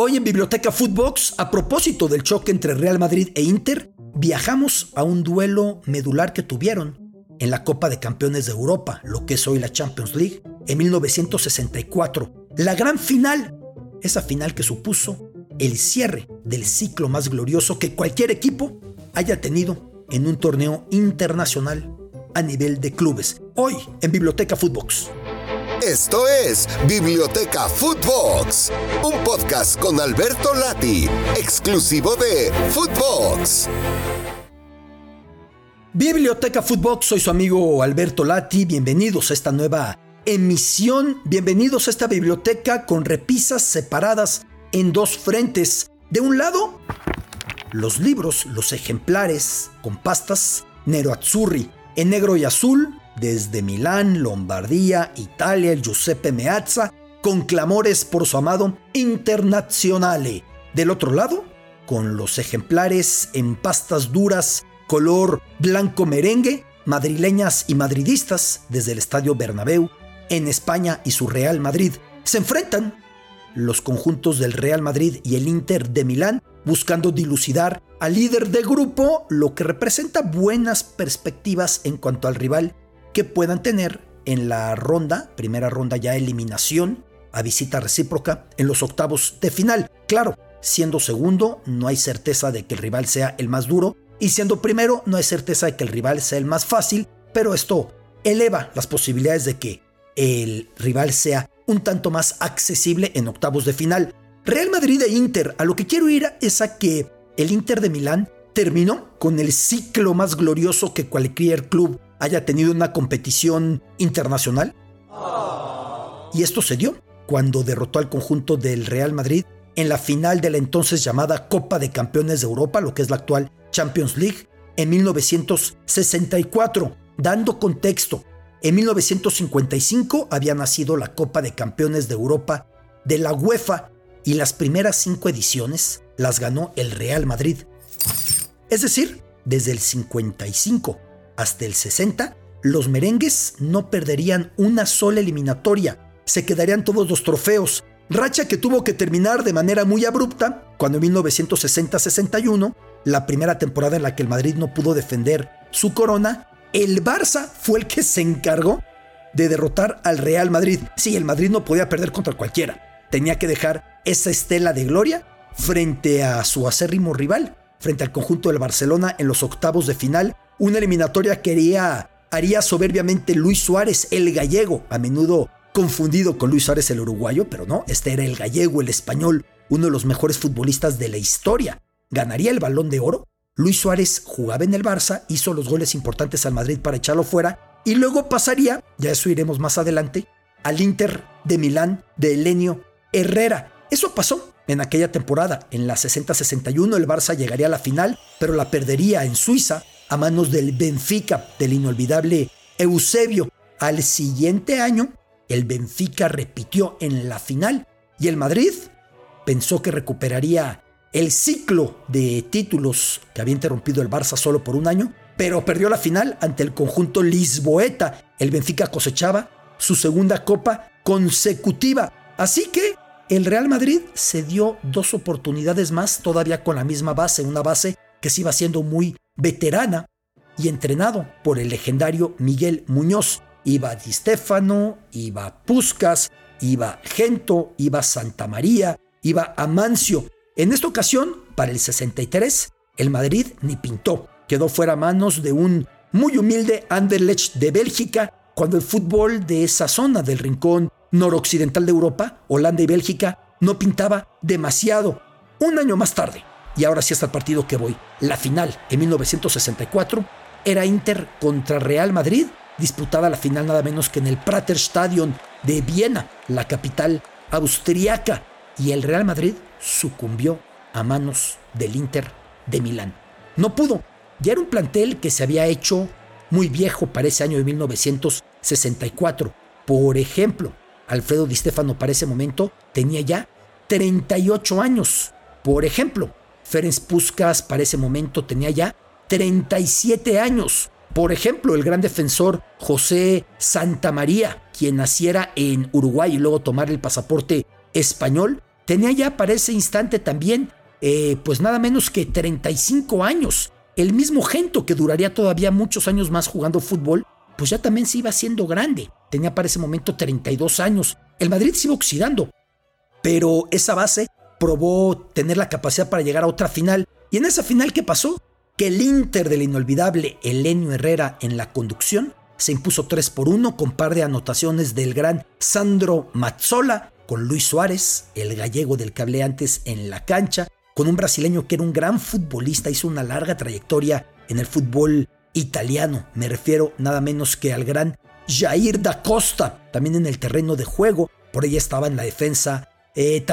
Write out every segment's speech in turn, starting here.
Hoy en Biblioteca Footbox, a propósito del choque entre Real Madrid e Inter, viajamos a un duelo medular que tuvieron en la Copa de Campeones de Europa, lo que es hoy la Champions League, en 1964. La gran final, esa final que supuso el cierre del ciclo más glorioso que cualquier equipo haya tenido en un torneo internacional a nivel de clubes. Hoy en Biblioteca Footbox. Esto es Biblioteca Footbox, un podcast con Alberto Lati, exclusivo de Footbox. Biblioteca Footbox, soy su amigo Alberto Lati, bienvenidos a esta nueva emisión, bienvenidos a esta biblioteca con repisas separadas en dos frentes. De un lado, los libros, los ejemplares con pastas Nero Azzurri en negro y azul desde Milán, Lombardía, Italia, el Giuseppe Meazza, con clamores por su amado Internazionale. Del otro lado, con los ejemplares en pastas duras, color blanco merengue, madrileñas y madridistas desde el Estadio Bernabéu, en España y su Real Madrid, se enfrentan los conjuntos del Real Madrid y el Inter de Milán buscando dilucidar al líder del grupo, lo que representa buenas perspectivas en cuanto al rival que puedan tener en la ronda, primera ronda ya eliminación, a visita recíproca, en los octavos de final. Claro, siendo segundo no hay certeza de que el rival sea el más duro y siendo primero no hay certeza de que el rival sea el más fácil, pero esto eleva las posibilidades de que el rival sea un tanto más accesible en octavos de final. Real Madrid e Inter, a lo que quiero ir es a que el Inter de Milán terminó con el ciclo más glorioso que cualquier club haya tenido una competición internacional. Y esto se dio cuando derrotó al conjunto del Real Madrid en la final de la entonces llamada Copa de Campeones de Europa, lo que es la actual Champions League, en 1964. Dando contexto, en 1955 había nacido la Copa de Campeones de Europa de la UEFA y las primeras cinco ediciones las ganó el Real Madrid. Es decir, desde el 55 hasta el 60, los merengues no perderían una sola eliminatoria, se quedarían todos los trofeos, racha que tuvo que terminar de manera muy abrupta cuando en 1960-61, la primera temporada en la que el Madrid no pudo defender su corona, el Barça fue el que se encargó de derrotar al Real Madrid. Sí, el Madrid no podía perder contra cualquiera, tenía que dejar esa estela de gloria frente a su acérrimo rival, frente al conjunto del Barcelona en los octavos de final una eliminatoria que haría, soberbiamente Luis Suárez, el gallego, a menudo confundido con Luis Suárez el uruguayo, pero no, este era el gallego, el español, uno de los mejores futbolistas de la historia. ¿Ganaría el balón de oro? Luis Suárez jugaba en el Barça, hizo los goles importantes al Madrid para echarlo fuera y luego pasaría, ya eso iremos más adelante, al Inter de Milán de Elenio Herrera. Eso pasó en aquella temporada. En la 60-61 el Barça llegaría a la final, pero la perdería en Suiza a manos del Benfica, del inolvidable Eusebio. Al siguiente año, el Benfica repitió en la final y el Madrid pensó que recuperaría el ciclo de títulos que había interrumpido el Barça solo por un año, pero perdió la final ante el conjunto lisboeta. El Benfica cosechaba su segunda copa consecutiva. Así que el Real Madrid se dio dos oportunidades más, todavía con la misma base, una base que se iba siendo muy veterana y entrenado por el legendario Miguel Muñoz. Iba Di Stefano, iba Puscas, iba Gento, iba Santa María, iba Amancio. En esta ocasión, para el 63, el Madrid ni pintó. Quedó fuera a manos de un muy humilde Anderlecht de Bélgica cuando el fútbol de esa zona del rincón noroccidental de Europa, Holanda y Bélgica, no pintaba demasiado. Un año más tarde, y ahora sí hasta el partido que voy. La final, en 1964, era Inter contra Real Madrid, disputada la final nada menos que en el Praterstadion de Viena, la capital austriaca. Y el Real Madrid sucumbió a manos del Inter de Milán. No pudo. Ya era un plantel que se había hecho muy viejo para ese año de 1964. Por ejemplo, Alfredo Di Stefano para ese momento tenía ya 38 años. Por ejemplo, Ferenc Puskas para ese momento tenía ya 37 años. Por ejemplo, el gran defensor José Santa María, quien naciera en Uruguay y luego tomar el pasaporte español, tenía ya para ese instante también, eh, pues nada menos que 35 años. El mismo Gento, que duraría todavía muchos años más jugando fútbol, pues ya también se iba haciendo grande. Tenía para ese momento 32 años. El Madrid se iba oxidando, pero esa base probó tener la capacidad para llegar a otra final. Y en esa final, ¿qué pasó? Que el Inter del inolvidable Elenio Herrera en la conducción se impuso 3 por 1 con par de anotaciones del gran Sandro Mazzola, con Luis Suárez, el gallego del que hablé antes en la cancha, con un brasileño que era un gran futbolista, hizo una larga trayectoria en el fútbol italiano, me refiero nada menos que al gran Jair da Costa, también en el terreno de juego, por ella estaba en la defensa eh,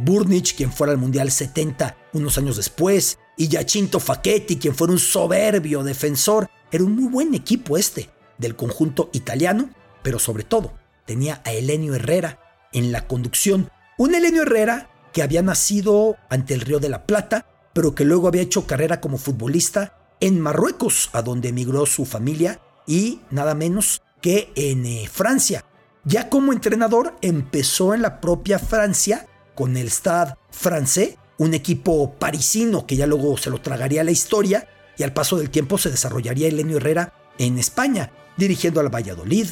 Burnich, quien fuera al Mundial 70 unos años después, y Giacinto Facchetti, quien fuera un soberbio defensor. Era un muy buen equipo este del conjunto italiano, pero sobre todo tenía a Elenio Herrera en la conducción. Un Elenio Herrera que había nacido ante el Río de la Plata, pero que luego había hecho carrera como futbolista en Marruecos, a donde emigró su familia, y nada menos que en eh, Francia. Ya como entrenador empezó en la propia Francia con el Stade francés, un equipo parisino que ya luego se lo tragaría la historia y al paso del tiempo se desarrollaría Elenio Herrera en España, dirigiendo al Valladolid,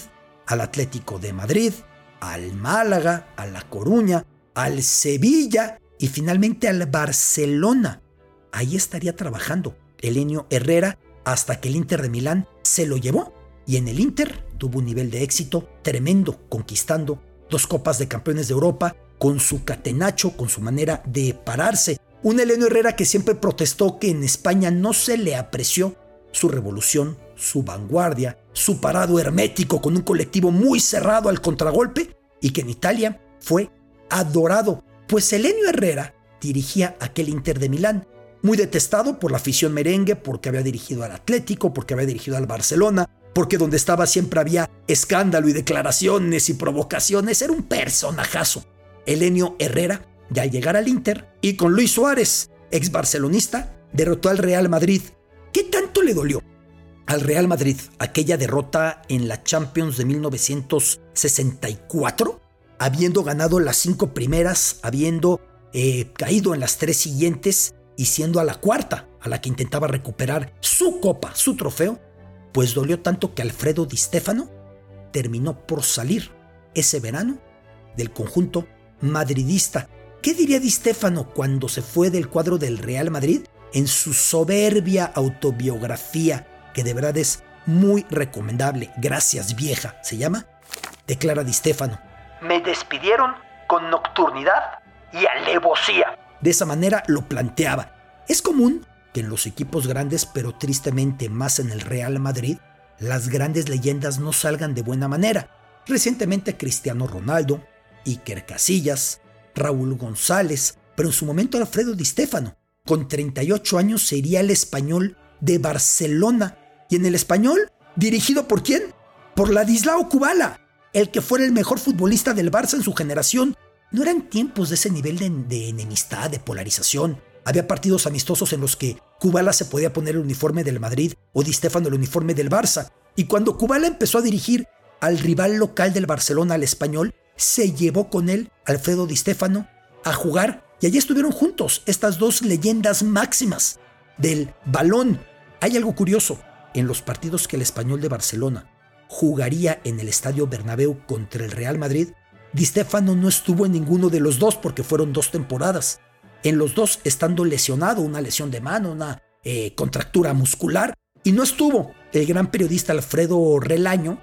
al Atlético de Madrid, al Málaga, a La Coruña, al Sevilla y finalmente al Barcelona. Ahí estaría trabajando Elenio Herrera hasta que el Inter de Milán se lo llevó y en el Inter tuvo un nivel de éxito tremendo, conquistando dos copas de campeones de Europa con su catenacho, con su manera de pararse. Un Elenio Herrera que siempre protestó que en España no se le apreció su revolución, su vanguardia, su parado hermético con un colectivo muy cerrado al contragolpe y que en Italia fue adorado, pues Elenio Herrera dirigía aquel Inter de Milán, muy detestado por la afición merengue porque había dirigido al Atlético, porque había dirigido al Barcelona, porque donde estaba siempre había escándalo y declaraciones y provocaciones, era un personajazo. Elenio Herrera, de al llegar al Inter, y con Luis Suárez, ex barcelonista, derrotó al Real Madrid. ¿Qué tanto le dolió? al Real Madrid aquella derrota en la Champions de 1964, habiendo ganado las cinco primeras, habiendo eh, caído en las tres siguientes y siendo a la cuarta a la que intentaba recuperar su copa, su trofeo, pues dolió tanto que Alfredo Di Stefano terminó por salir ese verano del conjunto madridista. ¿Qué diría Di Stefano cuando se fue del cuadro del Real Madrid? En su soberbia autobiografía que de verdad es muy recomendable. Gracias vieja, se llama. Declara Di Stefano. Me despidieron con nocturnidad y alevosía. De esa manera lo planteaba. Es común que en los equipos grandes, pero tristemente más en el Real Madrid, las grandes leyendas no salgan de buena manera. Recientemente Cristiano Ronaldo, Iker Casillas, Raúl González, pero en su momento Alfredo Di Stefano. Con 38 años sería el español de Barcelona y en el español, dirigido por quién? Por Ladislao Kubala, el que fuera el mejor futbolista del Barça en su generación. No eran tiempos de ese nivel de, enemistad, de polarización. Había partidos amistosos en los que Kubala se podía poner el uniforme del Madrid o Di Stefano el uniforme del Barça. Y cuando Kubala empezó a dirigir al rival local del Barcelona, al español, se llevó con él Alfredo Di Stefano a jugar y allí estuvieron juntos estas dos leyendas máximas del balón. Hay algo curioso en los partidos que el español de Barcelona jugaría en el Estadio Bernabéu contra el Real Madrid, Di Stefano no estuvo en ninguno de los dos porque fueron dos temporadas. En los dos estando lesionado, una lesión de mano, una eh, contractura muscular, y no estuvo. El gran periodista Alfredo Relaño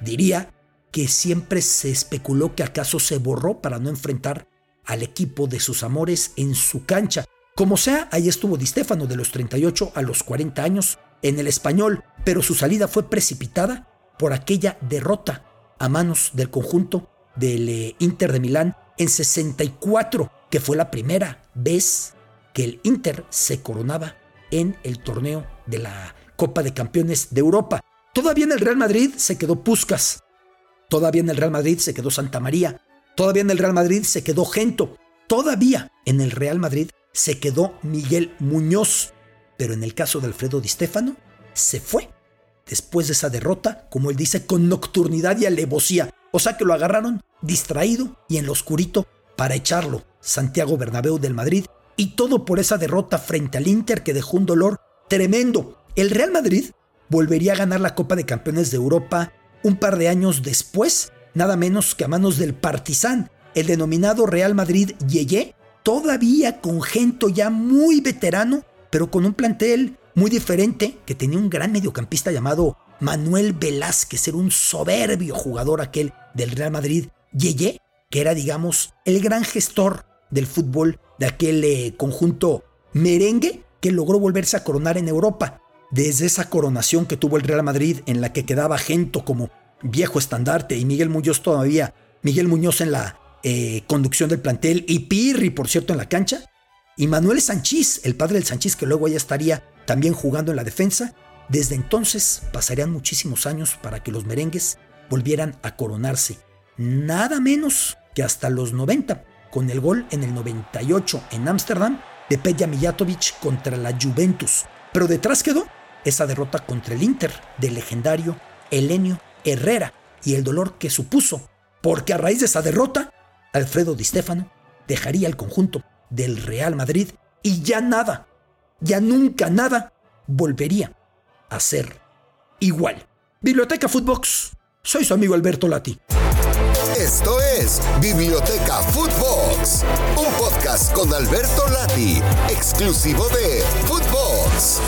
diría que siempre se especuló que acaso se borró para no enfrentar al equipo de sus amores en su cancha. Como sea, ahí estuvo Di Stefano de los 38 a los 40 años, en el español, pero su salida fue precipitada por aquella derrota a manos del conjunto del eh, Inter de Milán en 64, que fue la primera vez que el Inter se coronaba en el torneo de la Copa de Campeones de Europa. Todavía en el Real Madrid se quedó Puscas, todavía en el Real Madrid se quedó Santa María, todavía en el Real Madrid se quedó Gento, todavía en el Real Madrid se quedó Miguel Muñoz, pero en el caso de Alfredo Di Stefano, se fue. Después de esa derrota, como él dice, con nocturnidad y alevosía. O sea que lo agarraron distraído y en lo oscurito para echarlo Santiago Bernabéu del Madrid y todo por esa derrota frente al Inter que dejó un dolor tremendo. El Real Madrid volvería a ganar la Copa de Campeones de Europa un par de años después, nada menos que a manos del Partizan, el denominado Real Madrid Yeye, todavía con gente ya muy veterano, pero con un plantel muy diferente, que tenía un gran mediocampista llamado Manuel Velázquez, era un soberbio jugador aquel del Real Madrid Yeye, que era digamos el gran gestor del fútbol de aquel eh, conjunto merengue que logró volverse a coronar en Europa. Desde esa coronación que tuvo el Real Madrid en la que quedaba Gento como viejo estandarte y Miguel Muñoz todavía, Miguel Muñoz en la eh, conducción del plantel y Pirri, por cierto, en la cancha, y Manuel Sanchís, el padre del Sanchís, que luego ya estaría también jugando en la defensa. Desde entonces pasarían muchísimos años para que los merengues volvieran a coronarse. Nada menos que hasta los 90, con el gol en el 98 en Ámsterdam de Peja Mijatovic contra la Juventus. Pero detrás quedó esa derrota contra el Inter del legendario Elenio Herrera y el dolor que supuso, porque a raíz de esa derrota, Alfredo Di Stefano dejaría el conjunto del Real Madrid y ya nada, ya nunca nada volvería a ser igual. Biblioteca Footbox, soy su amigo Alberto Lati. Esto es Biblioteca Footbox, un podcast con Alberto Lati, exclusivo de Footbox.